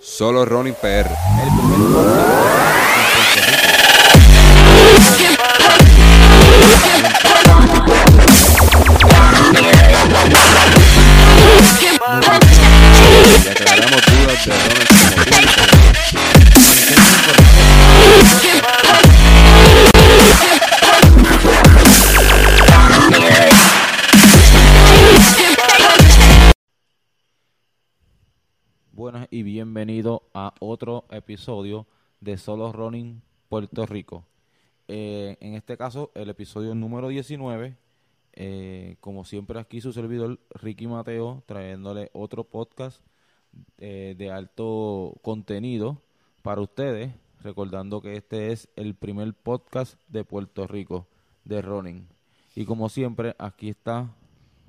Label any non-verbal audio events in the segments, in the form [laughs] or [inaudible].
Solo Running PR. El primer podcast aclaramos dudas de bienvenido a otro episodio de Solo Running Puerto Rico. Eh, en este caso, el episodio número 19. eh, como siempre, aquí su servidor Ricky Mateo, trayéndole otro podcast eh, de alto contenido para ustedes. Recordando que este es el primer podcast de Puerto Rico de running. Y como siempre, aquí está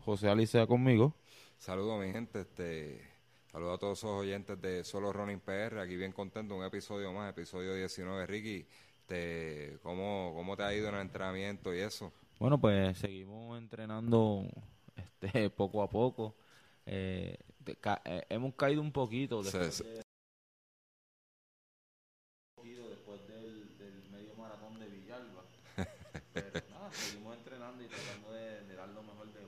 José Alicea conmigo. Saludos mi gente, este, saludos a todos esos oyentes de Solo Running PR, aquí bien contento, un episodio más, episodio 19, Ricky, este, ¿cómo, ¿cómo te ha ido en el entrenamiento y eso? Bueno, pues seguimos entrenando este, [laughs] poco a poco. Eh, ca- eh, hemos caído un poquito después, de- después del, del medio maratón de Villalba. Pero nada, seguimos entrenando y tratando de, de dar lo mejor de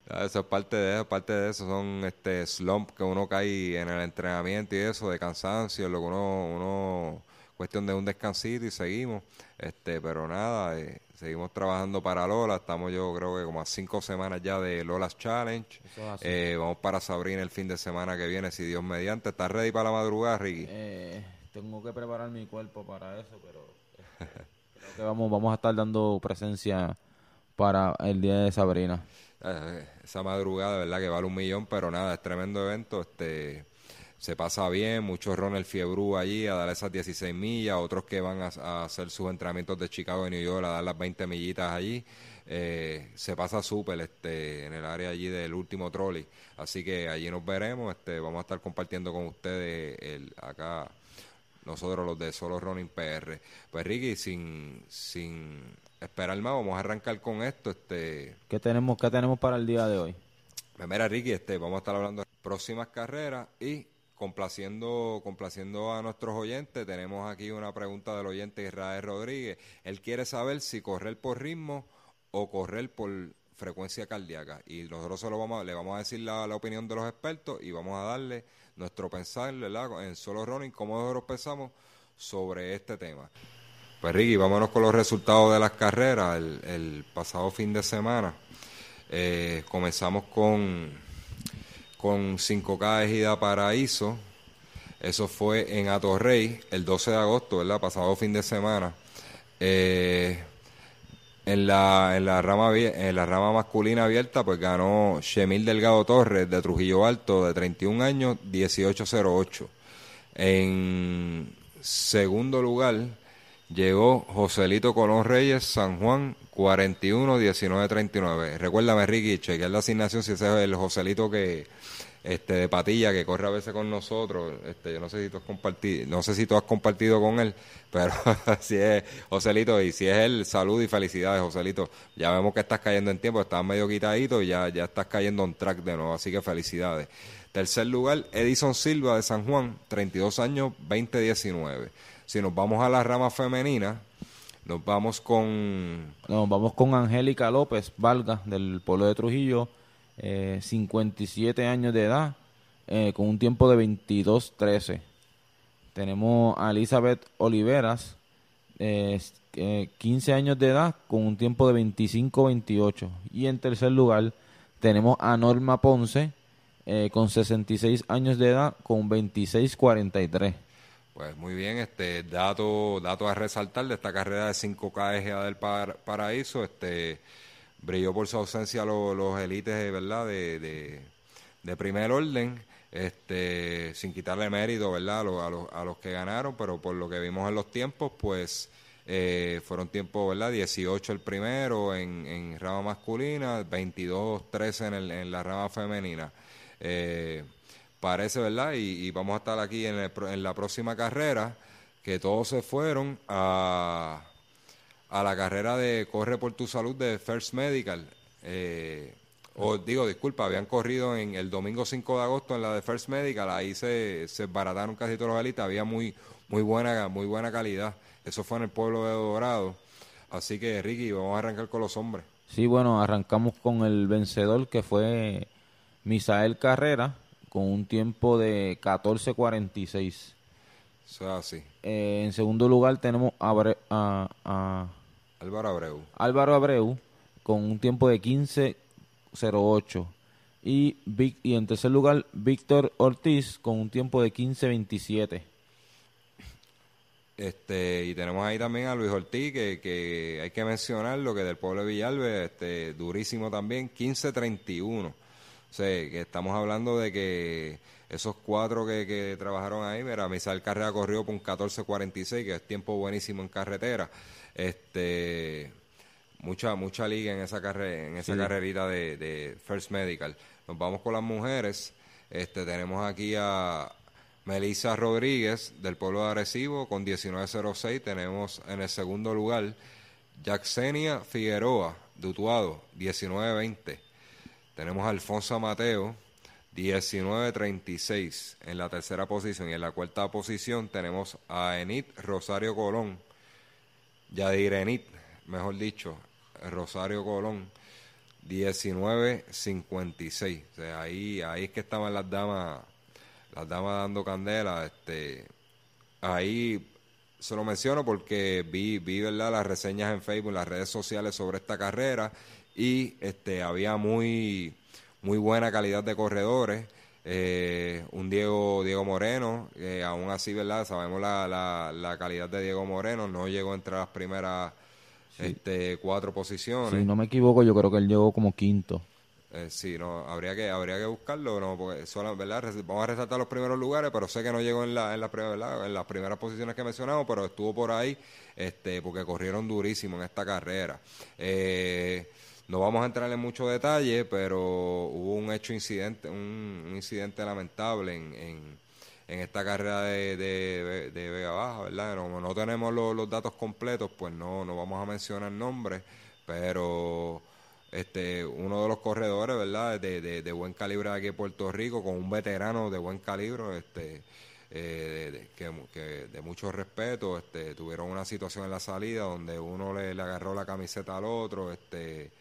Ah, Eso es parte de eso, parte de eso son este slump que uno cae en el entrenamiento y eso, de cansancio, lo que uno, uno cuestión de un descansito y seguimos, este, pero nada, eh, seguimos trabajando para Lola, estamos yo creo que como a cinco semanas ya de Lola's Challenge. Eh, vamos para Sabrina el fin de semana que viene, si Dios mediante, ¿estás ready para la madrugada, Ricky? Eh, tengo que preparar mi cuerpo para eso, pero este, [laughs] creo que vamos, vamos a estar dando presencia para el día de Sabrina. Eh, esa madrugada, verdad que vale un millón, pero nada, es tremendo evento, este se pasa bien, muchos el Fiebrú allí a dar esas 16 millas, otros que van a, a hacer sus entrenamientos de Chicago y New York a dar las 20 millitas allí, eh, se pasa súper este, en el área allí del último trolley, así que allí nos veremos, este, vamos a estar compartiendo con ustedes el, acá nosotros los de Solo Running PR. Pues Ricky, sin, sin esperar más, vamos a arrancar con esto, este ¿Qué tenemos, ¿Qué tenemos para el día de hoy? pues mira, Ricky, este, vamos a estar hablando de próximas carreras y complaciendo, complaciendo a nuestros oyentes. Tenemos aquí una pregunta del oyente Israel Rodríguez. Él quiere saber si correr por ritmo o correr por frecuencia cardíaca. Y nosotros se lo vamos, a- le vamos a decir la, la opinión de los expertos y vamos a darle nuestro pensar, ¿verdad? En solo running, cómo nosotros pensamos sobre este tema. Pues Ricky, vámonos con los resultados de las carreras el, pasado fin de semana. Eh, comenzamos con, con 5K Ejida Paraíso. Eso fue en Atorrey el 12 de agosto, ¿verdad? Pasado fin de semana. Eh, en la, en la rama en la rama masculina abierta, pues ganó Shemil Delgado Torres de Trujillo Alto, de 31 años, 1808. En segundo lugar llegó Joselito Colón Reyes, San Juan, 41 19 39. Recuérdame, Ricky, chequear la asignación si ese es el Joselito que este de Patilla que corre a veces con nosotros. Este, yo no sé si tú has compartido, no sé si tú has compartido con él, [laughs] pero [laughs] si es Joselito y si es él, salud y felicidades, Joselito. Ya vemos que estás cayendo en tiempo, estás medio quitadito y ya ya estás cayendo en track de nuevo, así que felicidades. Tercer lugar, Edison Silva de San Juan, 32 años, 2019. Si nos vamos a la rama femenina, nos vamos con Nos vamos con Angélica López Valga del pueblo de Trujillo, eh, 57 años de edad, eh, con un tiempo de 22-13. Tenemos a Elizabeth Oliveras, eh, s- eh, 15 años de edad, con un tiempo de 25-28. Y en tercer lugar tenemos a Norma Ponce, eh, con 66 años de edad, con 26-43. Pues muy bien, este dato, dato a resaltar de esta carrera de 5K EGA del Par- Paraíso, este brilló por su ausencia los, élites, ¿verdad? De, de, primer orden, este sin quitarle mérito, ¿verdad? A, los, a los que ganaron, pero por lo que vimos en los tiempos, pues eh, fueron tiempos, ¿verdad? 18 el primero en, en rama masculina, 22-13 en, el- en la rama femenina. Eh, parece, ¿verdad? Y, vamos a estar aquí en, el en la próxima carrera, que todos se fueron a, a la carrera de Corre por tu Salud de First Medical. Eh, O digo, disculpa, habían corrido en el domingo 5 de agosto en la de First Medical, ahí se, se barataron casi todos los elitas, había muy, muy, buena, muy buena calidad. Eso fue en el pueblo de Dorado. Así que, Ricky, vamos a arrancar con los hombres. Sí, bueno, arrancamos con el vencedor que fue Misael Carrera, con un tiempo de 14.46. Eso así. Eh, en segundo lugar tenemos a, a, Álvaro Abreu. Álvaro Abreu, con un tiempo de 15.08. Y, y en tercer lugar, Víctor Ortiz, con un tiempo de 15.27. Este, y tenemos ahí también a Luis Ortiz, que, que hay que mencionarlo, que del pueblo de Villalbe, este, durísimo también, 15-31. O sea, que estamos hablando de que esos cuatro que, que trabajaron ahí, mira, Misael Carrera corrió por un 14-46, que es tiempo buenísimo en carretera. Este, mucha mucha liga en esa carrera, en esa carrerita de, de First Medical. Nos vamos con las mujeres. Este, tenemos aquí a Melissa Rodríguez del pueblo de Arecibo con 1906. Tenemos en el segundo lugar Jacksenia Figueroa de Utuado 1920. Tenemos a Alfonso Mateo 1936 en la tercera posición y en la cuarta posición tenemos a Enid Rosario Colón, Yadir Enid, mejor dicho, Rosario Colón 1956. O sea, ahí, ahí es que estaban las damas las damas dando candela, este, ahí se lo menciono porque vi, vi las reseñas en Facebook, las redes sociales sobre esta carrera y este, había muy, muy buena calidad de corredores. Eh, un Diego Diego Moreno, eh, aún así, ¿verdad? Sabemos la, la, la, calidad de Diego Moreno, no llegó entre las primeras este, cuatro posiciones. Si no me equivoco, yo creo que él llegó como quinto. Eh, sí, no, habría que, habría que buscarlo, no, porque solo, ¿verdad? Vamos a resaltar los primeros lugares, pero sé que no llegó en la, en la, en las primeras posiciones que mencionamos, pero estuvo por ahí, este, porque corrieron durísimo en esta carrera. Eh, no vamos a entrar en mucho detalle, pero hubo un hecho incidente, un, incidente lamentable en, en, esta carrera de, de, de Vega Baja, ¿verdad? No, no tenemos los, datos completos, pues no, no vamos a mencionar nombres, pero este, uno de los corredores, ¿verdad? De, de, buen calibre aquí en Puerto Rico, con un veterano de buen calibre, este, eh, de, que, de mucho respeto, este, tuvieron una situación en la salida donde uno le, agarró la camiseta al otro, este,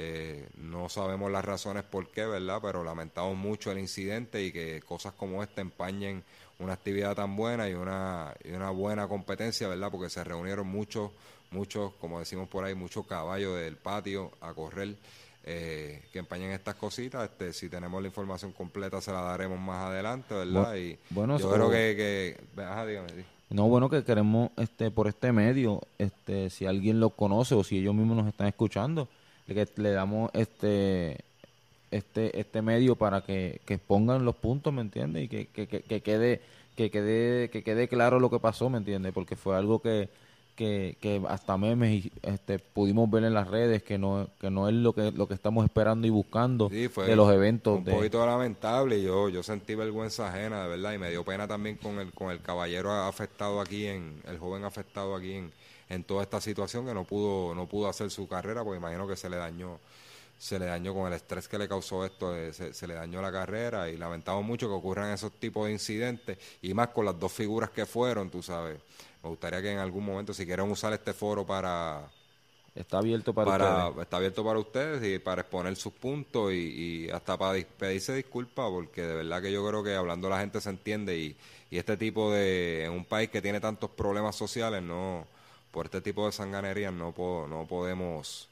eh, no sabemos las razones por qué, ¿verdad? Pero lamentamos mucho el incidente y que cosas como esta empañen una actividad tan buena y una, y una buena competencia, ¿verdad? Porque se reunieron muchos muchos, como decimos por ahí, muchos caballos del patio a correr eh, que empañen estas cositas. Este, si tenemos la información completa se la daremos más adelante, ¿verdad? y bueno, yo creo que, dígame, No, bueno, que queremos este por este medio, este si alguien lo conoce o si ellos mismos nos están escuchando, que le damos este este este medio para que, que expongan los puntos, ¿me entiendes? Y que, que, que, quede que quede que quede claro lo que pasó, ¿me entiendes? Porque fue algo que que, hasta memes este, pudimos ver en las redes que no que no es lo que lo que estamos esperando y buscando de los eventos. Un poquito lamentable, yo yo sentí vergüenza ajena, de verdad, y me dio pena también con el con el caballero afectado aquí, en el joven afectado aquí en, en toda esta situación que no pudo no pudo hacer su carrera, porque imagino que se le dañó se le dañó con el estrés que le causó esto, eh, se, se, le dañó la carrera y lamentamos mucho que ocurran esos tipos de incidentes y más con las dos figuras que fueron, tú sabes. Me gustaría que en algún momento, si quieren usar este foro para... Está abierto para, ustedes. Está abierto para ustedes y para exponer sus puntos y, hasta para pedirse disculpas, porque de verdad que yo creo que hablando la gente se entiende y, y este tipo de... En un país que tiene tantos problemas sociales, no... Por este tipo de sanganerías no, no podemos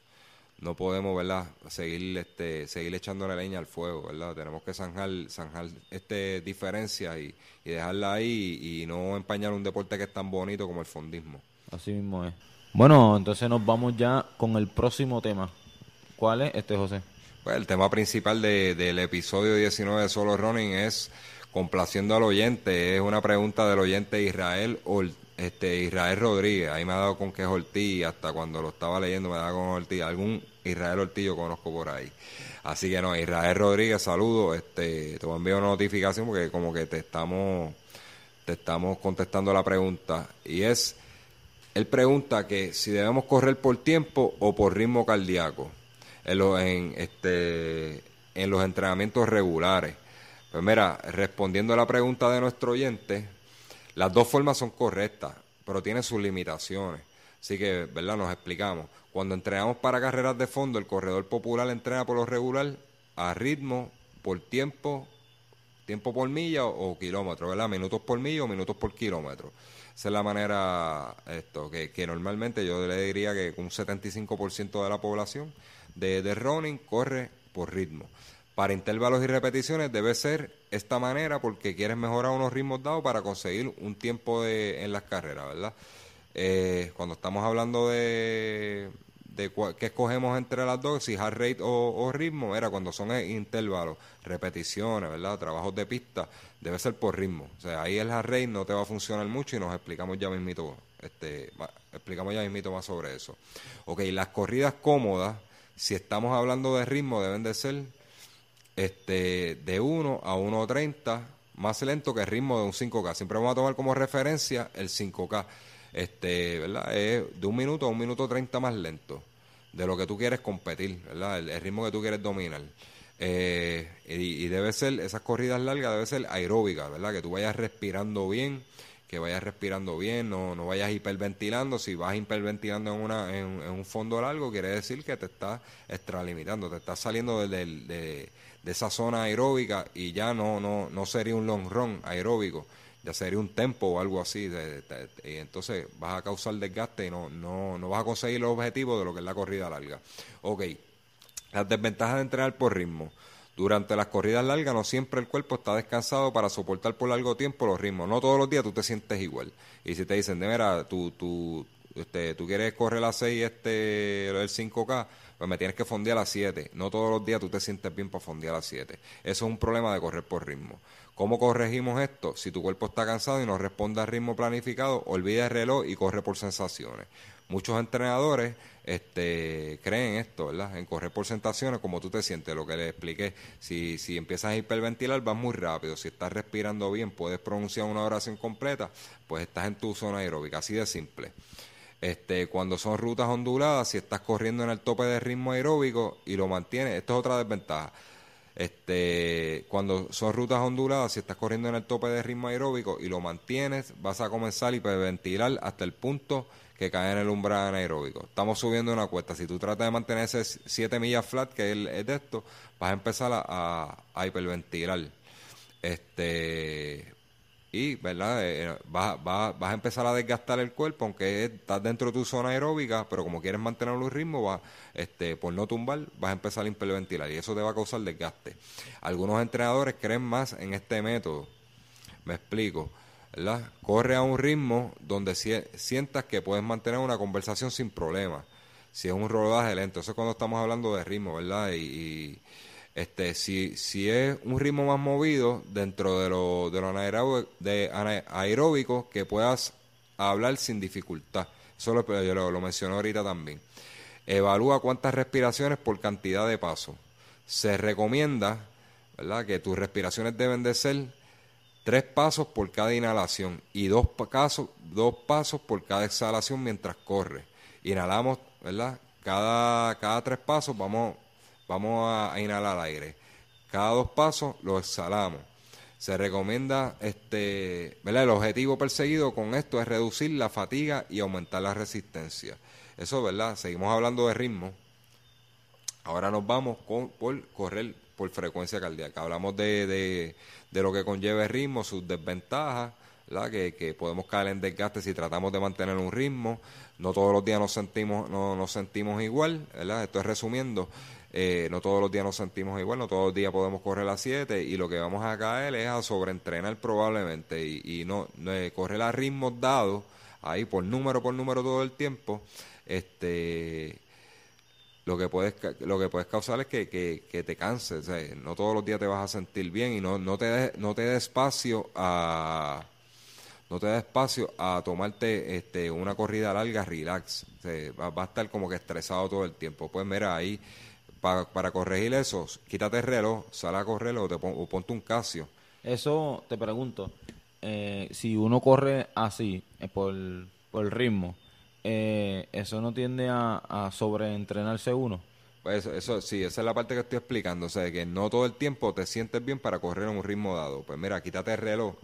no podemos, ¿verdad? Seguir, este, seguir echándole leña al fuego, ¿verdad? Tenemos que zanjar, zanjar este diferencias y, y dejarla ahí y, no empañar un deporte que es tan bonito como el fondismo. Así mismo es. Bueno, entonces nos vamos ya con el próximo tema. ¿Cuál es este, José? Pues el tema principal de, del episodio 19 de Solo Running es complaciendo al oyente. Es una pregunta del oyente Israel Ortiz este Israel Rodríguez, ahí me ha dado con que es Ortiz, hasta cuando lo estaba leyendo me daba con Ortiz, algún Israel Ortiz yo conozco por ahí. Así que no, Israel Rodríguez, saludo, este, te voy a enviar una notificación porque como que te estamos, te estamos contestando la pregunta. Y es, él pregunta que si debemos correr por tiempo o por ritmo cardíaco. En, en este en los entrenamientos regulares. Pues mira, respondiendo a la pregunta de nuestro oyente, las dos formas son correctas, pero tienen sus limitaciones. Así que, ¿verdad? Nos explicamos. Cuando entrenamos para carreras de fondo, el corredor popular entrena por lo regular a ritmo, por tiempo, tiempo por milla o, kilómetro, ¿verdad? Minutos por milla o minutos por kilómetro. Esa es la manera esto que, que normalmente yo le diría que un 75% de la población de, de running corre por ritmo. Para intervalos y repeticiones debe ser esta manera porque quieres mejorar unos ritmos dados para conseguir un tiempo de, en las carreras, ¿verdad? Eh, cuando estamos hablando de, qué escogemos entre las dos, si hard rate o, ritmo, era cuando son intervalos, repeticiones, ¿verdad? Trabajos de pista, debe ser por ritmo. O sea, ahí el hard rate no te va a funcionar mucho y nos explicamos ya mismito, este, explicamos ya mismito más sobre eso. Ok, las corridas cómodas, si estamos hablando de ritmo, deben de ser este, de 1 a 1.30 más lento que el ritmo de un 5K. Siempre vamos a tomar como referencia el 5K este, ¿verdad? Es de un minuto a un minuto treinta más lento de lo que tú quieres competir, ¿verdad? El, ritmo que tú quieres dominar. Eh, y, debe ser, esas corridas largas debe ser aeróbica, ¿verdad? Que tú vayas respirando bien, que vayas respirando bien, no, no vayas hiperventilando. Si vas hiperventilando en, una, en, un fondo largo, quiere decir que te estás extralimitando, te estás saliendo de, de, de, esa zona aeróbica y ya no, no, no sería un long run aeróbico ya sería un tempo o algo así, y entonces vas a causar desgaste y no, no, no vas a conseguir los objetivos de lo que es la corrida larga. Ok, las desventajas de entrenar por ritmo. Durante las corridas largas no siempre el cuerpo está descansado para soportar por largo tiempo los ritmos. No todos los días tú te sientes igual. Y si te dicen, de mira, tú, tú, este, tú quieres correr las 6 este, el 5K, pues me tienes que fondear a las 7. No todos los días tú te sientes bien para fondear a las 7. Eso es un problema de correr por ritmo. ¿Cómo corregimos esto? Si tu cuerpo está cansado y no responde al ritmo planificado, olvida el reloj y corre por sensaciones. Muchos entrenadores este, creen esto, ¿verdad? En correr por sensaciones, como tú te sientes, lo que les expliqué. Si, si empiezas a hiperventilar, vas muy rápido. Si estás respirando bien, puedes pronunciar una oración completa, pues estás en tu zona aeróbica, así de simple. Este, cuando son rutas onduladas, si estás corriendo en el tope de ritmo aeróbico y lo mantienes, esto es otra desventaja. Este, cuando son rutas onduladas, si estás corriendo en el tope de ritmo aeróbico y lo mantienes, vas a comenzar a hiperventilar hasta el punto que cae en el umbral anaeróbico. Estamos subiendo una cuesta. Si tú tratas de mantener ese 7 millas flat, que es, de esto, vas a empezar a, a hiperventilar. Este, y verdad eh, vas, a empezar a desgastar el cuerpo aunque estás dentro de tu zona aeróbica pero como quieres mantener un ritmo va este por no tumbar vas a empezar a hiperventilar y eso te va a causar desgaste algunos entrenadores creen más en este método me explico ¿verdad? corre a un ritmo donde sientas que puedes mantener una conversación sin problemas si es un rodaje lento eso es cuando estamos hablando de ritmo verdad y este, si, es un ritmo más movido dentro de lo, de lo que puedas hablar sin dificultad. Eso lo, yo lo, mencioné ahorita también. Evalúa cuántas respiraciones por cantidad de pasos. Se recomienda ¿verdad? que tus respiraciones deben de ser tres pasos por cada inhalación y dos, pasos, dos pasos por cada exhalación mientras corre. Inhalamos, ¿verdad? Cada, cada tres pasos vamos vamos a, inhalar aire. Cada dos pasos lo exhalamos. Se recomienda, este, ¿verdad? El objetivo perseguido con esto es reducir la fatiga y aumentar la resistencia. Eso, ¿verdad? Seguimos hablando de ritmo. Ahora nos vamos con, por correr por frecuencia cardíaca. Hablamos de, de, lo que conlleva el ritmo, sus desventajas. Que, que, podemos caer en desgaste si tratamos de mantener un ritmo. No todos los días nos sentimos, no, nos sentimos igual, ¿verdad? Estoy resumiendo. Eh, no todos los días nos sentimos igual, no todos los días podemos correr a las 7 y lo que vamos a caer es a sobreentrenar probablemente y, no, eh, correr a ritmos dados ahí por número por número todo el tiempo este lo que puedes lo que puedes causar es que, que, te canses no todos los días te vas a sentir bien y no, no te de, no te dé espacio a no te da espacio a tomarte este una corrida larga relax va, va, a estar como que estresado todo el tiempo pues mira ahí para, corregir eso, quítate el reloj, sal a correr o, te ponte un Casio. Eso te pregunto, eh, si uno corre así, eh, por, por el ritmo, eh, ¿eso no tiende a, sobreentrenarse uno? Pues eso, eso, sí, esa es la parte que estoy explicando. O sea, que no todo el tiempo te sientes bien para correr en un ritmo dado. Pues mira, quítate el reloj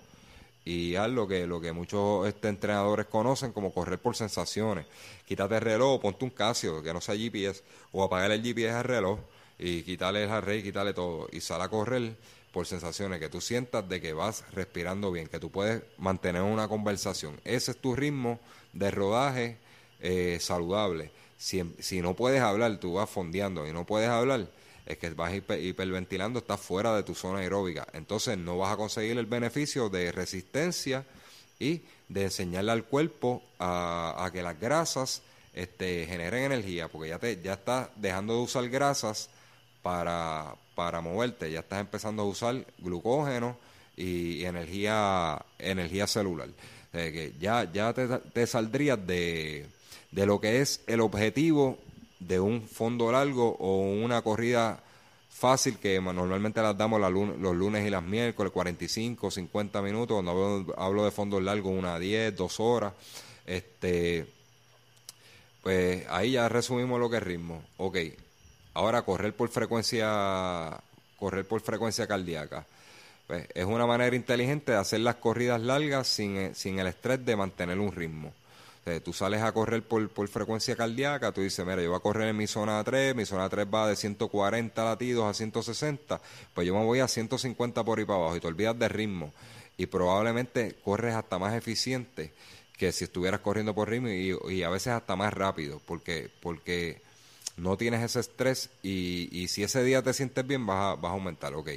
y haz lo que, lo que muchos este, entrenadores conocen como correr por sensaciones. Quítate el reloj, ponte un Casio, que no sea GPS, o apagar el GPS al reloj y quítale el array, quítale todo y sal a correr por sensaciones que tú sientas de que vas respirando bien, que tú puedes mantener una conversación. Ese es tu ritmo de rodaje eh, saludable. Si, si no puedes hablar, tú vas fondeando y no puedes hablar, es que vas hiperventilando, estás fuera de tu zona aeróbica. Entonces no vas a conseguir el beneficio de resistencia y de enseñarle al cuerpo a, que las grasas este, generen energía, porque ya, te, ya estás dejando de usar grasas para, para moverte, ya estás empezando a usar glucógeno y, energía, energía celular. que ya, ya te, te saldrías de, de lo que es el objetivo de un fondo largo o una corrida fácil que normalmente las damos los lunes y las miércoles, 45, 50 minutos, cuando hablo, de fondos largos, una 10, 2 horas, este, pues ahí ya resumimos lo que es ritmo. Ok, ahora correr por frecuencia, correr por frecuencia cardíaca. Pues es una manera inteligente de hacer las corridas largas sin, sin el estrés de mantener un ritmo tú sales a correr por, por frecuencia cardíaca, tú dices, mira, yo voy a correr en mi zona 3, mi zona 3 va de 140 latidos a 160, pues yo me voy a 150 por ahí para abajo y te olvidas de ritmo y probablemente corres hasta más eficiente que si estuvieras corriendo por ritmo y, a veces hasta más rápido, porque, porque no tienes ese estrés y, y si ese día te sientes bien vas a, vas a aumentar, ok.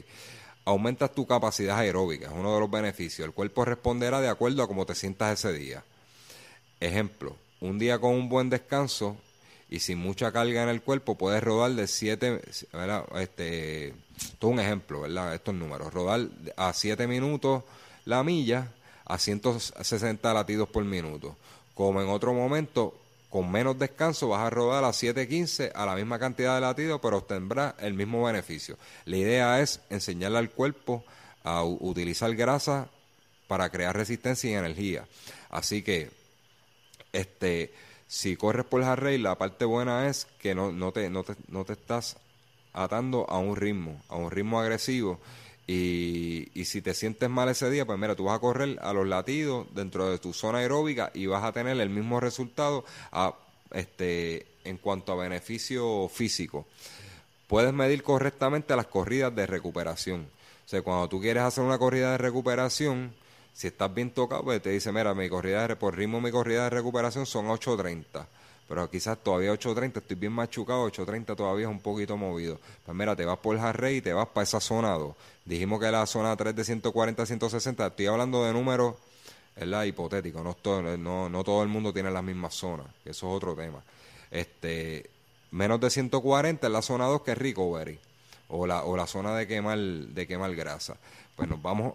Aumentas tu capacidad aeróbica, es uno de los beneficios. El cuerpo responderá de acuerdo a cómo te sientas ese día. Ejemplo, un día con un buen descanso y sin mucha carga en el cuerpo puedes rodar de 7, este, todo un ejemplo, ¿verdad? Estos números, rodar a 7 minutos la milla a 160 latidos por minuto. Como en otro momento, con menos descanso vas a rodar a 7.15 a la misma cantidad de latidos, pero obtendrás el mismo beneficio. La idea es enseñarle al cuerpo a utilizar grasa para crear resistencia y energía. Así que este, si corres por el rate, la parte buena es que no, no, te, no, te, no te estás atando a un ritmo, a un ritmo agresivo. Y, y, si te sientes mal ese día, pues mira, tú vas a correr a los latidos dentro de tu zona aeróbica y vas a tener el mismo resultado a, este, en cuanto a beneficio físico. Puedes medir correctamente las corridas de recuperación. O sea, cuando tú quieres hacer una corrida de recuperación, si estás bien tocado, pues te dice, mira, mi corrida de, por ritmo mi corrida de recuperación son 8.30. Pero quizás todavía 8.30, estoy bien machucado, 8.30 todavía es un poquito movido. Pues mira, te vas por el y te vas para esa zona 2. Dijimos que la zona 3 de 140 a 160, estoy hablando de números ¿verdad? hipotéticos, no todo, no, no todo el mundo tiene las mismas zonas, eso es otro tema. Este, menos de 140 es la zona 2 que es recovery, o la, o la zona de quemar, de quemar grasa pues nos vamos,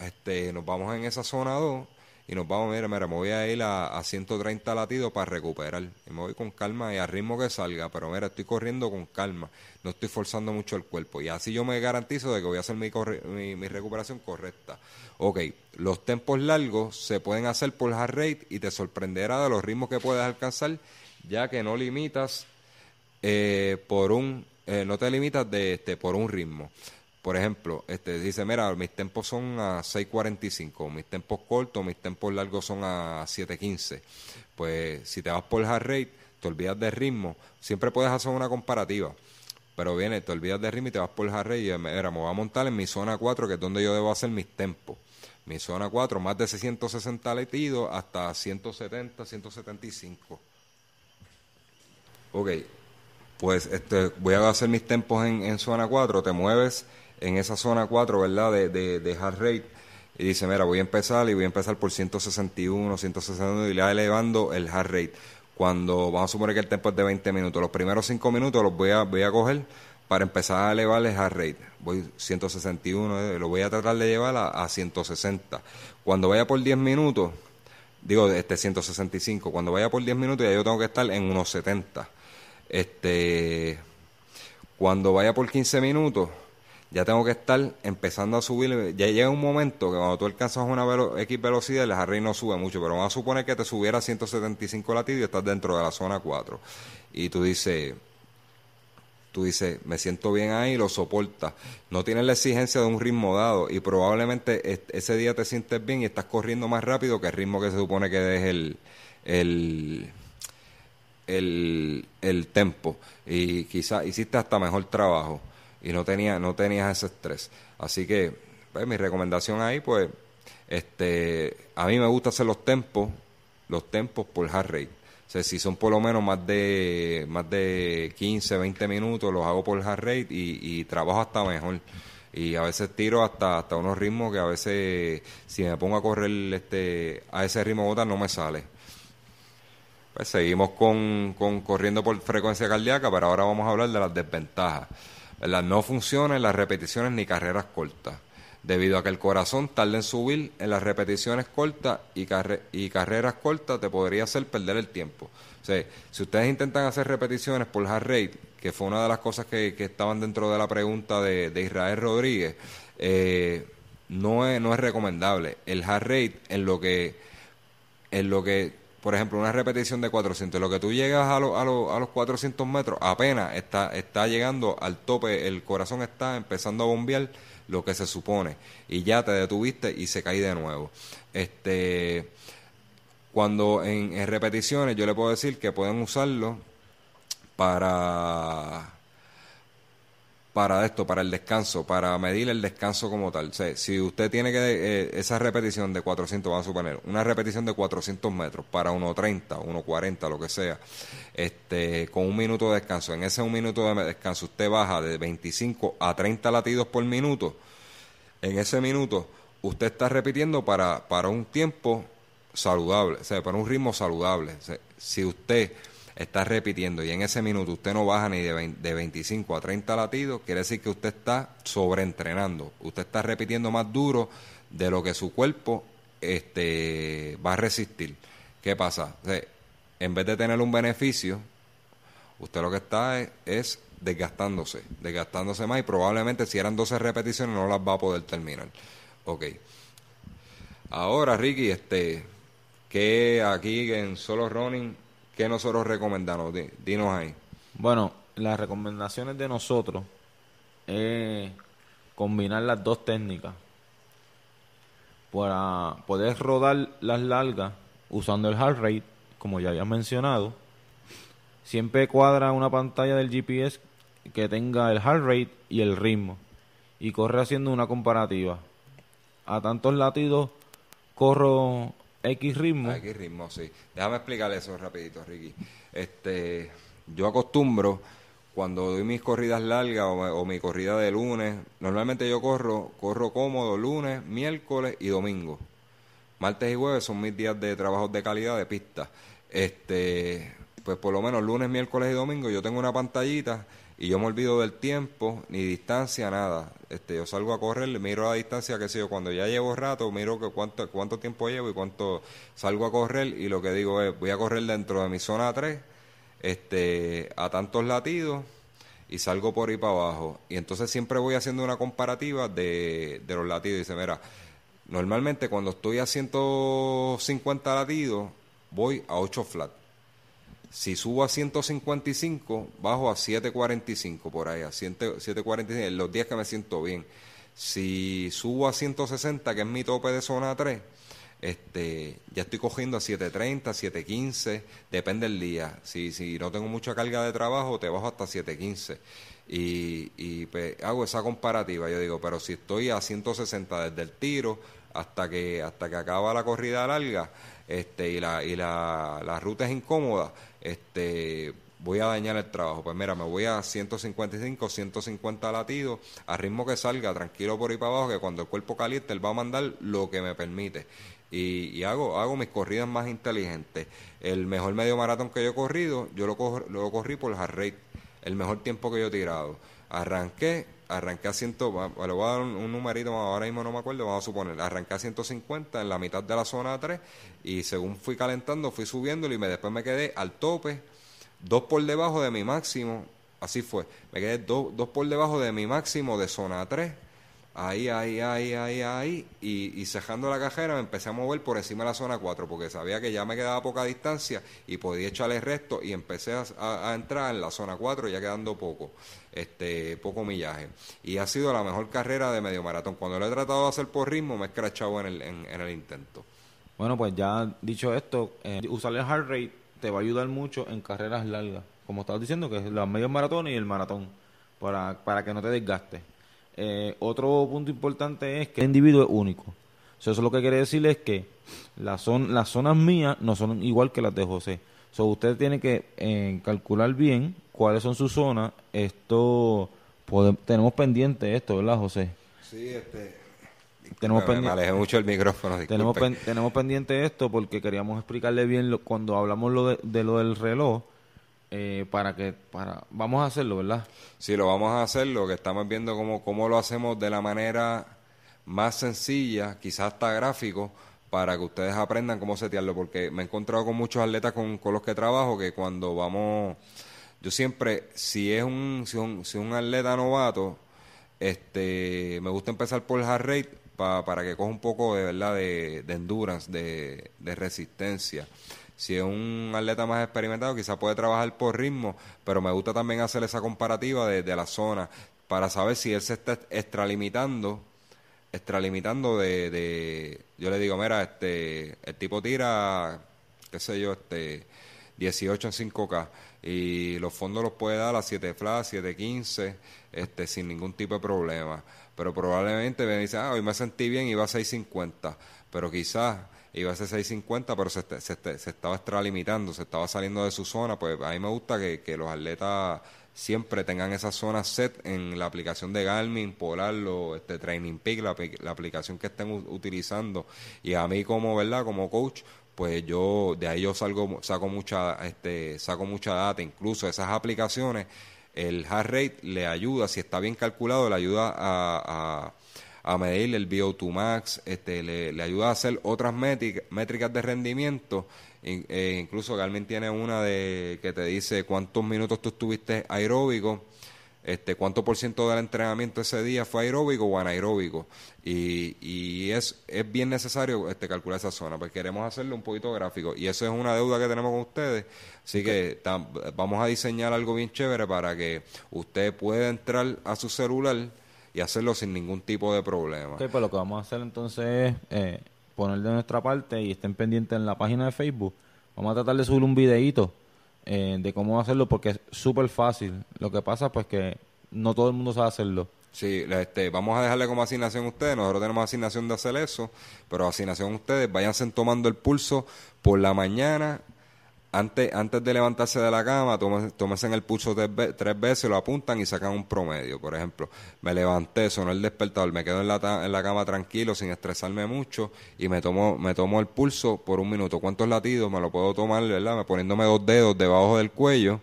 este, nos vamos en esa zona 2 y nos vamos, mira, mira, me voy a ir a, 130 latidos para recuperar. Y me voy con calma y al ritmo que salga, pero mira, estoy corriendo con calma, no estoy forzando mucho el cuerpo. Y así yo me garantizo de que voy a hacer mi, mi, recuperación correcta. Ok, los tempos largos se pueden hacer por hard rate y te sorprenderá de los ritmos que puedes alcanzar, ya que no limitas eh, por un, eh, no te limitas de este, por un ritmo. Por ejemplo, este dice, mira, mis tempos son a 6.45, mis tempos cortos, mis tempos largos son a 7.15. Pues si te vas por hard rate, te olvidas de ritmo, siempre puedes hacer una comparativa. Pero viene, te olvidas de ritmo y te vas por hard rate y mira, me voy a montar en mi zona 4, que es donde yo debo hacer mis tempos. Mi zona 4, más de 660 latidos hasta 170, 175. Ok, pues este, voy a hacer mis tempos en, en zona 4, te mueves en esa zona 4, ¿verdad? De, de, de heart rate. Y dice, mira, voy a empezar y voy a empezar por 161, 161 y le va elevando el heart rate. Cuando vamos a suponer que el tiempo es de 20 minutos, los primeros 5 minutos los voy a, voy a coger para empezar a elevar el heart rate. Voy 161, eh, lo voy a tratar de llevar a, a 160. Cuando vaya por 10 minutos, digo, este 165, cuando vaya por 10 minutos ya yo tengo que estar en unos 70. Este, cuando vaya por 15 minutos, ya tengo que estar empezando a subir. Ya llega un momento que cuando tú alcanzas una X velocidad, el array no sube mucho, pero vamos a suponer que te subiera a 175 latidos y estás dentro de la zona 4. Y tú dices, tú dices, me siento bien ahí, lo soportas. No tienes la exigencia de un ritmo dado y probablemente ese día te sientes bien y estás corriendo más rápido que el ritmo que se supone que des el, el, el, el tempo. Y quizás hiciste hasta mejor trabajo y no, tenía, no tenías ese estrés. Así que, pues, mi recomendación ahí, pues, este, a mí me gusta hacer los tempos, los tempos por heart rate sea, si son por lo menos más de más de 15, 20 minutos, los hago por heart rate y, trabajo hasta mejor. Y a veces tiro hasta hasta unos ritmos que a veces si me pongo a correr este a ese ritmo botas no me sale. Pues seguimos con, con corriendo por frecuencia cardíaca, pero ahora vamos a hablar de las desventajas. Las no funcionan las repeticiones ni carreras cortas debido a que el corazón tarda en subir en las repeticiones cortas y, y carreras cortas te podría hacer perder el tiempo. O sea, si ustedes intentan hacer repeticiones por heart rate, que fue una de las cosas que, estaban dentro de la pregunta de, Israel Rodríguez, eh, no, es, no es recomendable. El heart rate en lo que, en lo que por ejemplo, una repetición de 400, lo que tú llegas a, a, a los 400 metros, apenas está, está llegando al tope, el corazón está empezando a bombear lo que se supone y ya te detuviste y se cae de nuevo. Este, cuando en, repeticiones yo le puedo decir que pueden usarlo para para esto, para el descanso, para medir el descanso como tal. si usted tiene que, eh, esa repetición de 400, vamos a suponer, una repetición de 400 metros para 1.30, 1.40, lo que sea, este, con un minuto de descanso, en ese un minuto de descanso usted baja de 25 a 30 latidos por minuto, en ese minuto usted está repitiendo para, para un tiempo saludable, o sea, para un ritmo saludable. si usted está repitiendo y en ese minuto usted no baja ni de, de 25 a 30 latidos, quiere decir que usted está sobreentrenando. Usted está repitiendo más duro de lo que su cuerpo este, va a resistir. ¿Qué pasa? en vez de tener un beneficio, usted lo que está es, desgastándose, desgastándose más y probablemente si eran 12 repeticiones no las va a poder terminar. Ok. Ahora, Ricky, este, que aquí en solo running ¿Qué nosotros recomendamos? Dinos ahí. Bueno, las recomendaciones de nosotros es combinar las dos técnicas para poder rodar las largas usando el heart rate, como ya había mencionado. Siempre cuadra una pantalla del GPS que tenga el heart rate y el ritmo y corre haciendo una comparativa. A tantos latidos corro X ritmo. X ritmo, sí. Déjame explicarle eso rapidito, Ricky. Este, yo acostumbro cuando doy mis corridas largas o, mi corrida de lunes, normalmente yo corro, corro cómodo lunes, miércoles y domingo. Martes y jueves son mis días de trabajo de calidad de pista. Este, pues por lo menos lunes, miércoles y domingo yo tengo una pantallita y yo me olvido del tiempo, ni distancia, nada. Este, yo salgo a correr, miro la distancia, qué sé yo, cuando ya llevo rato, miro que cuánto, cuánto tiempo llevo y cuánto salgo a correr y lo que digo es, voy a correr dentro de mi zona 3, este, a tantos latidos y salgo por ahí para abajo. Y entonces siempre voy haciendo una comparativa de, de los latidos. Dice, mira, normalmente cuando estoy a 150 latidos, voy a 8 flat si subo a 155, bajo a 745 por ahí, a 745 en los días que me siento bien. Si subo a 160, que es mi tope de zona 3, este, ya estoy cogiendo a 730, 715, depende del día. Si, si no tengo mucha carga de trabajo, te bajo hasta 715. Y, pues, hago esa comparativa. Yo digo, pero si estoy a 160 desde el tiro hasta que, hasta que acaba la corrida larga, este, y la, y la, la ruta es incómoda, este, voy a dañar el trabajo. Pues mira, me voy a 155, 150 latidos, a ritmo que salga, tranquilo por ahí para abajo, que cuando el cuerpo caliente, él va a mandar lo que me permite. Y, hago, hago mis corridas más inteligentes. El mejor medio maratón que yo he corrido, yo lo, lo corrí por hard rate, el mejor tiempo que yo he tirado. Arranqué arranqué a 100, le voy a dar un, numerito, ahora mismo no me acuerdo, vamos a suponer, arranqué a 150 en la mitad de la zona 3 y según fui calentando, fui subiendo y me, después me quedé al tope, dos por debajo de mi máximo, así fue, me quedé dos por debajo de mi máximo de zona 3 ahí, ahí, ahí, ahí, ahí, y, y cejando la cajera me empecé a mover por encima de la zona 4 porque sabía que ya me quedaba poca distancia y podía echarle resto y empecé a, a entrar en la zona 4 ya quedando poco, este, poco millaje. Y ha sido la mejor carrera de medio maratón. Cuando lo he tratado de hacer por ritmo me he escrachado en el, en, el intento. Bueno, pues ya dicho esto, eh, usar el heart rate te va a ayudar mucho en carreras largas, como estabas diciendo, que es los medios maratones y el maratón, para, para que no te desgastes. Eh, otro punto importante es que el individuo es único. eso lo que quiere decir es que las, son, las zonas mías no son igual que las de José. So, usted tiene que eh, calcular bien cuáles son sus zonas. Esto tenemos pendiente esto, ¿verdad, José? Sí, este. Tenemos me, alejé mucho el micrófono. Tenemos, tenemos pendiente esto porque queríamos explicarle bien cuando hablamos lo de lo del reloj eh, para que para vamos a hacerlo, ¿verdad? Sí, lo vamos a hacer, lo que estamos viendo cómo, cómo lo hacemos de la manera más sencilla, quizás hasta gráfico, para que ustedes aprendan cómo setearlo, porque me he encontrado con muchos atletas con, con los que trabajo que cuando vamos, yo siempre, si es un, si un, si un atleta novato, este, me gusta empezar por el heart rate para que coja un poco de verdad de, de endurance, de, de resistencia. Si es un atleta más experimentado, quizás puede trabajar por ritmo, pero me gusta también hacer esa comparativa de, la zona para saber si él se está extralimitando, extralimitando de, de, yo le digo, mira, este, el tipo tira, qué sé yo, este, 18 en 5K y los fondos los puede dar a 7 flash, 715, este, sin ningún tipo de problema. Pero probablemente me dice, ah, hoy me sentí bien va a 650, pero quizás iba a ser 650, pero se, se, se, estaba extralimitando, se estaba saliendo de su zona. Pues a mí me gusta que, que los atletas siempre tengan esa zona set en la aplicación de Garmin, Polar, este Training Peak, la, aplicación que estén utilizando. Y a mí como, ¿verdad? Como coach, pues yo de ahí yo salgo saco mucha este saco mucha data, incluso esas aplicaciones el heart rate le ayuda, si está bien calculado, le ayuda a medir el VO2 max, este, le, ayuda a hacer otras métricas de rendimiento. Eh, incluso Garmin tiene una de que te dice cuántos minutos tú estuviste aeróbico, este, cuánto por ciento del entrenamiento ese día fue aeróbico o anaeróbico. Y, y es, es bien necesario este, calcular esa zona, pues queremos hacerlo un poquito gráfico. Y eso es una deuda que tenemos con ustedes. Así que vamos a diseñar algo bien chévere para que usted pueda entrar a su celular y hacerlo sin ningún tipo de problema. Ok, pues lo que vamos a hacer entonces es eh, poner de nuestra parte y estén pendientes en la página de Facebook. Vamos a tratar de subir un videíto eh, de cómo hacerlo porque es súper fácil. Lo que pasa pues que no todo el mundo sabe hacerlo. Sí, este, vamos a dejarle como asignación a ustedes. Nosotros tenemos asignación de hacer eso, pero asignación a ustedes, váyanse tomando el pulso por la mañana antes, antes de levantarse de la cama, tómese en el pulso tres, veces, lo apuntan y sacan un promedio. Por ejemplo, me levanté, sonó el despertador, me quedo en la, en la cama tranquilo, sin estresarme mucho, y me tomo, me tomo el pulso por un minuto. ¿Cuántos latidos? Me lo puedo tomar, ¿verdad? Poniéndome dos dedos debajo del cuello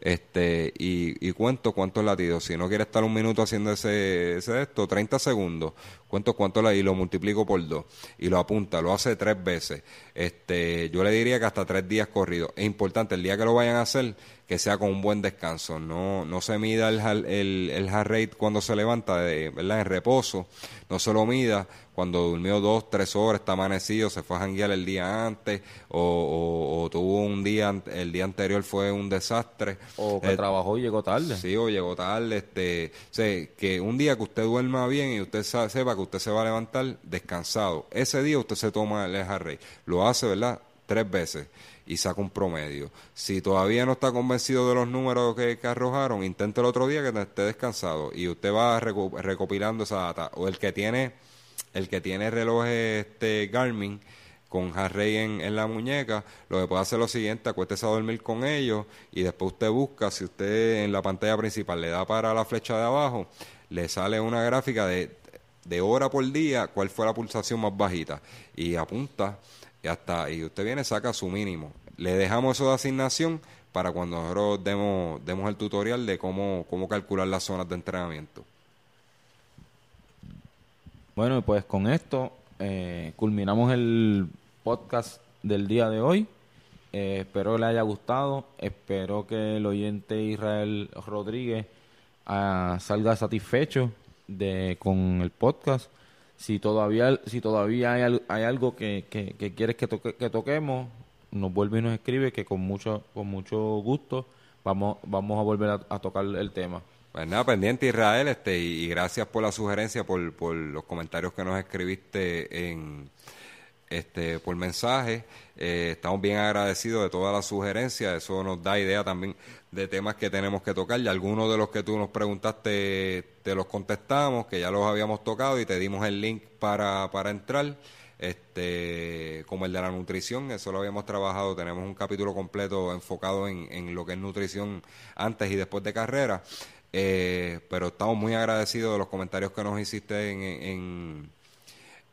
este y, y, cuento cuántos latidos. Si no quiere estar un minuto haciendo ese, ese esto, 30 segundos, cuento cuántos latidos y lo multiplico por dos y lo apunta, lo hace tres veces. Este, yo le diría que hasta tres días corridos. Es importante el día que lo vayan a hacer que sea con un buen descanso. No, no se mida el, el, el heart rate cuando se levanta, de, ¿verdad? En reposo. No se lo mida cuando durmió dos, tres horas, está amanecido, se fue a janguear el día antes, o, tuvo un día, el día anterior fue un desastre. O que eh, trabajó y llegó tarde. Sí, o llegó tarde. Este, o que un día que usted duerma bien y usted sepa que usted se va a levantar descansado, ese día usted se toma el heart rate. Lo hace, ¿verdad? Tres veces y saca un promedio. Si todavía no está convencido de los números que, arrojaron, intente el otro día que esté descansado y usted va recopilando esa data. O el que tiene el que tiene relojes este Garmin con Harry en, en, la muñeca, lo que puede hacer es lo siguiente, acuéstese a dormir con ellos y después usted busca, si usted en la pantalla principal le da para la flecha de abajo, le sale una gráfica de, de hora por día, cuál fue la pulsación más bajita y apunta y hasta y usted viene saca su mínimo le dejamos eso de asignación para cuando nosotros demos, demos el tutorial de cómo, cómo calcular las zonas de entrenamiento. Bueno, pues con esto eh, culminamos el podcast del día de hoy. Eh, espero le haya gustado. Espero que el oyente Israel Rodríguez ah, salga satisfecho de con el podcast. Si todavía si todavía hay, hay algo que, que, quieres que, toque, que toquemos, nos vuelve y nos escribe que con mucho con mucho gusto vamos vamos a volver a, tocar el tema. Pues nada, pendiente Israel, este y, gracias por la sugerencia, por, por los comentarios que nos escribiste en este por mensaje. Eh, estamos bien agradecidos de todas las sugerencias, eso nos da idea también de temas que tenemos que tocar. Y algunos de los que tú nos preguntaste te los contestamos, que ya los habíamos tocado y te dimos el link para, para entrar. Este, como el de la nutrición, eso lo habíamos trabajado, tenemos un capítulo completo enfocado en, en lo que es nutrición antes y después de carrera, eh, pero estamos muy agradecidos de los comentarios que nos hiciste en, en,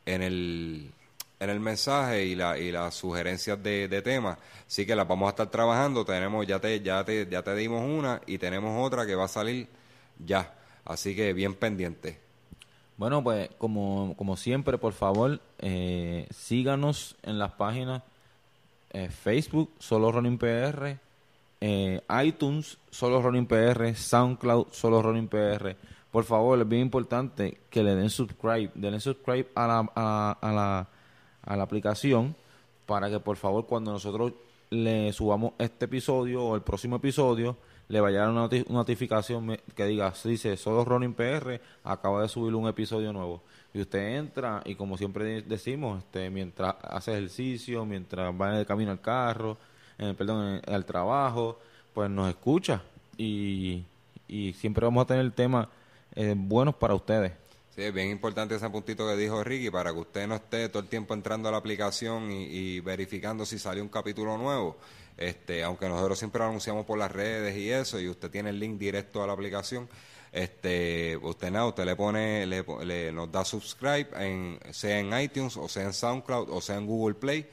en el, en el mensaje y, la, y las sugerencias de, de temas. Así que las vamos a estar trabajando. Tenemos, ya te, ya te, ya te dimos una y tenemos otra que va a salir ya. Así que bien pendiente. Bueno, pues como, como siempre, por favor, eh, síganos en las páginas eh, Facebook, Solo Running PR, eh, iTunes, Solo Running PR, SoundCloud, Solo Running PR. Por favor, es bien importante que le den subscribe, denle subscribe a la, a la a la aplicación para que por favor cuando nosotros le subamos este episodio o el próximo episodio le vaya una notificación que diga, dice, solo Ronin PR acaba de subir un episodio nuevo. Y usted entra y como siempre decimos, este, mientras hace ejercicio, mientras va en el camino al carro, perdón, al trabajo, pues nos escucha y, y siempre vamos a tener temas eh, buenos para ustedes. Sí, bien importante ese puntito que dijo Ricky para que usted no esté todo el tiempo entrando a la aplicación y, verificando si sale un capítulo nuevo. Este, aunque nosotros siempre lo anunciamos por las redes y eso, y usted tiene el link directo a la aplicación, este, usted nada, usted le pone, le, nos da subscribe, en, sea en iTunes, o sea en SoundCloud, o sea en Google Play,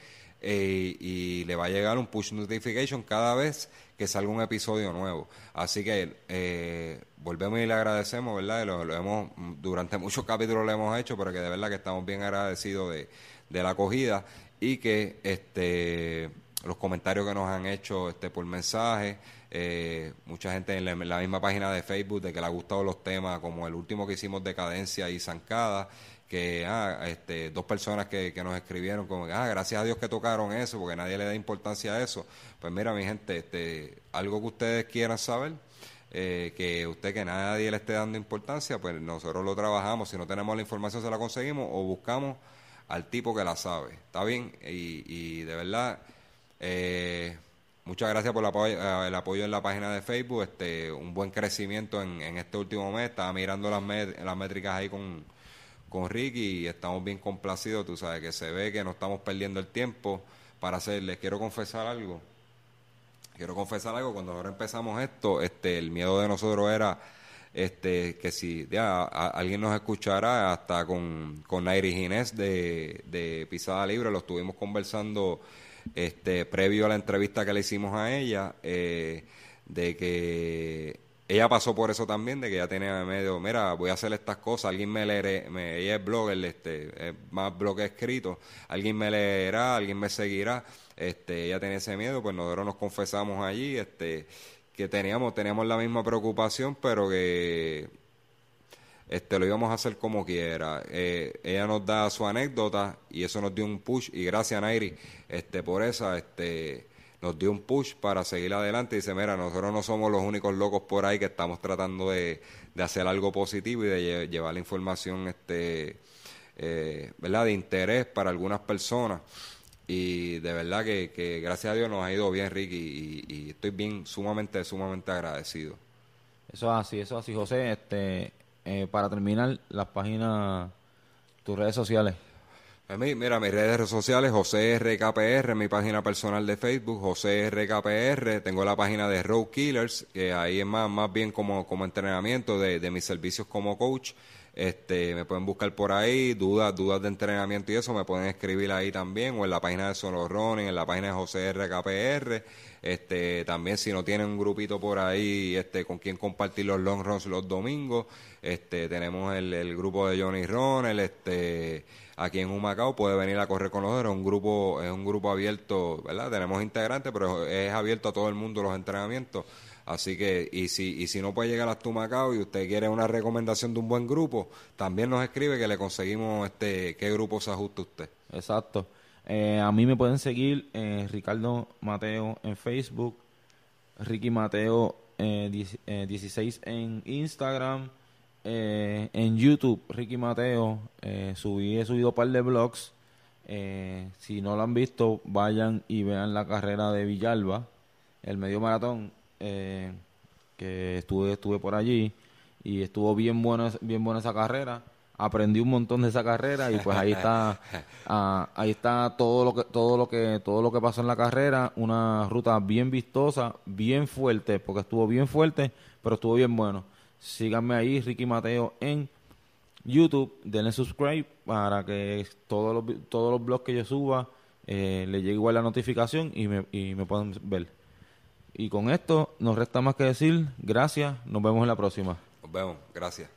eh, y le va a llegar un push notification cada vez que salga un episodio nuevo. Así que eh, volvemos y le agradecemos, ¿verdad? Lo, hemos, durante muchos capítulos lo hemos hecho, pero que de verdad que estamos bien agradecidos de, la acogida y que este los comentarios que nos han hecho este por mensaje, eh, mucha gente en la, misma página de Facebook de que le ha gustado los temas, como el último que hicimos de Cadencia y Zancada, que ah, este, dos personas que, que, nos escribieron como, ah, gracias a Dios que tocaron eso, porque nadie le da importancia a eso. Pues mira, mi gente, este, algo que ustedes quieran saber, eh, que usted que nadie le esté dando importancia, pues nosotros lo trabajamos, si no tenemos la información se la conseguimos o buscamos al tipo que la sabe. ¿Está bien? Y, y de verdad, eh, muchas gracias por el apoyo, eh, el apoyo en la página de Facebook, este, un buen crecimiento en, en este último mes, estaba mirando las, las métricas ahí con con Ricky y estamos bien complacidos, tú sabes que se ve que no estamos perdiendo el tiempo para hacerles. Quiero confesar algo. Quiero confesar algo, cuando ahora empezamos esto, este el miedo de nosotros era este que si ya alguien nos escuchara hasta con, con Nairi Ginés de, de Pisada Libre, lo estuvimos conversando este previo a la entrevista que le hicimos a ella, eh, de que ella pasó por eso también, de que ella tenía medio, mira, voy a hacer estas cosas, alguien me leerá, me, ella es blogger, este, es más blog escrito, alguien me leerá, alguien me seguirá, este, ella tenía ese miedo, pues nosotros nos confesamos allí, este, que teníamos, teníamos la misma preocupación, pero que este lo íbamos a hacer como quiera. Eh, ella nos da su anécdota y eso nos dio un push. Y gracias Nairi este por esa este nos dio un push para seguir adelante y dice, mira, nosotros no somos los únicos locos por ahí que estamos tratando de, hacer algo positivo y de llevar la información este, eh, ¿verdad? de interés para algunas personas. Y de verdad que, gracias a Dios nos ha ido bien, Ricky, y, estoy bien, sumamente, sumamente agradecido. Eso es así, eso es así, José. Este, eh, para terminar, las páginas, tus redes sociales. Mira, mis redes sociales, José RKPR, mi página personal de Facebook, José RKPR, tengo la página de Road Killers, que ahí es más, más bien como, como entrenamiento de, de mis servicios como coach. Este, me pueden buscar por ahí, dudas, dudas de entrenamiento y eso, me pueden escribir ahí también, o en la página de Running, en la página de José RKPR. Este, también si no tienen un grupito por ahí, este, con quien compartir los long runs los domingos, este, tenemos el, el grupo de Johnny Ronald, este, aquí en Humacao puede venir a correr con nosotros, es un grupo, es un grupo abierto, ¿verdad? Tenemos integrantes, pero es abierto a todo el mundo los entrenamientos. Así que, y si, y si no puede llegar a Tumacao y usted quiere una recomendación de un buen grupo, también nos escribe que le conseguimos este qué grupo se ajusta usted. Exacto. Eh, a mí me pueden seguir eh, Ricardo Mateo en Facebook, Ricky Mateo eh, 16 eh, en Instagram, eh, en YouTube, Ricky Mateo. subí, he subido un par de blogs. si no lo han visto, vayan y vean la carrera de Villalba, el medio maratón, que estuve, estuve por allí y estuvo bien buena, bien buena esa carrera aprendí un montón de esa carrera y pues ahí está [laughs] ah, ahí está todo lo que todo lo que todo lo que pasó en la carrera una ruta bien vistosa bien fuerte porque estuvo bien fuerte pero estuvo bien bueno síganme ahí Ricky Mateo en YouTube. Denle subscribe para que todos los todos los blogs que yo suba eh, le llegue igual la notificación y me, y me puedan ver. Y con esto nos resta más que decir gracias. Nos vemos en la próxima. Nos vemos. Gracias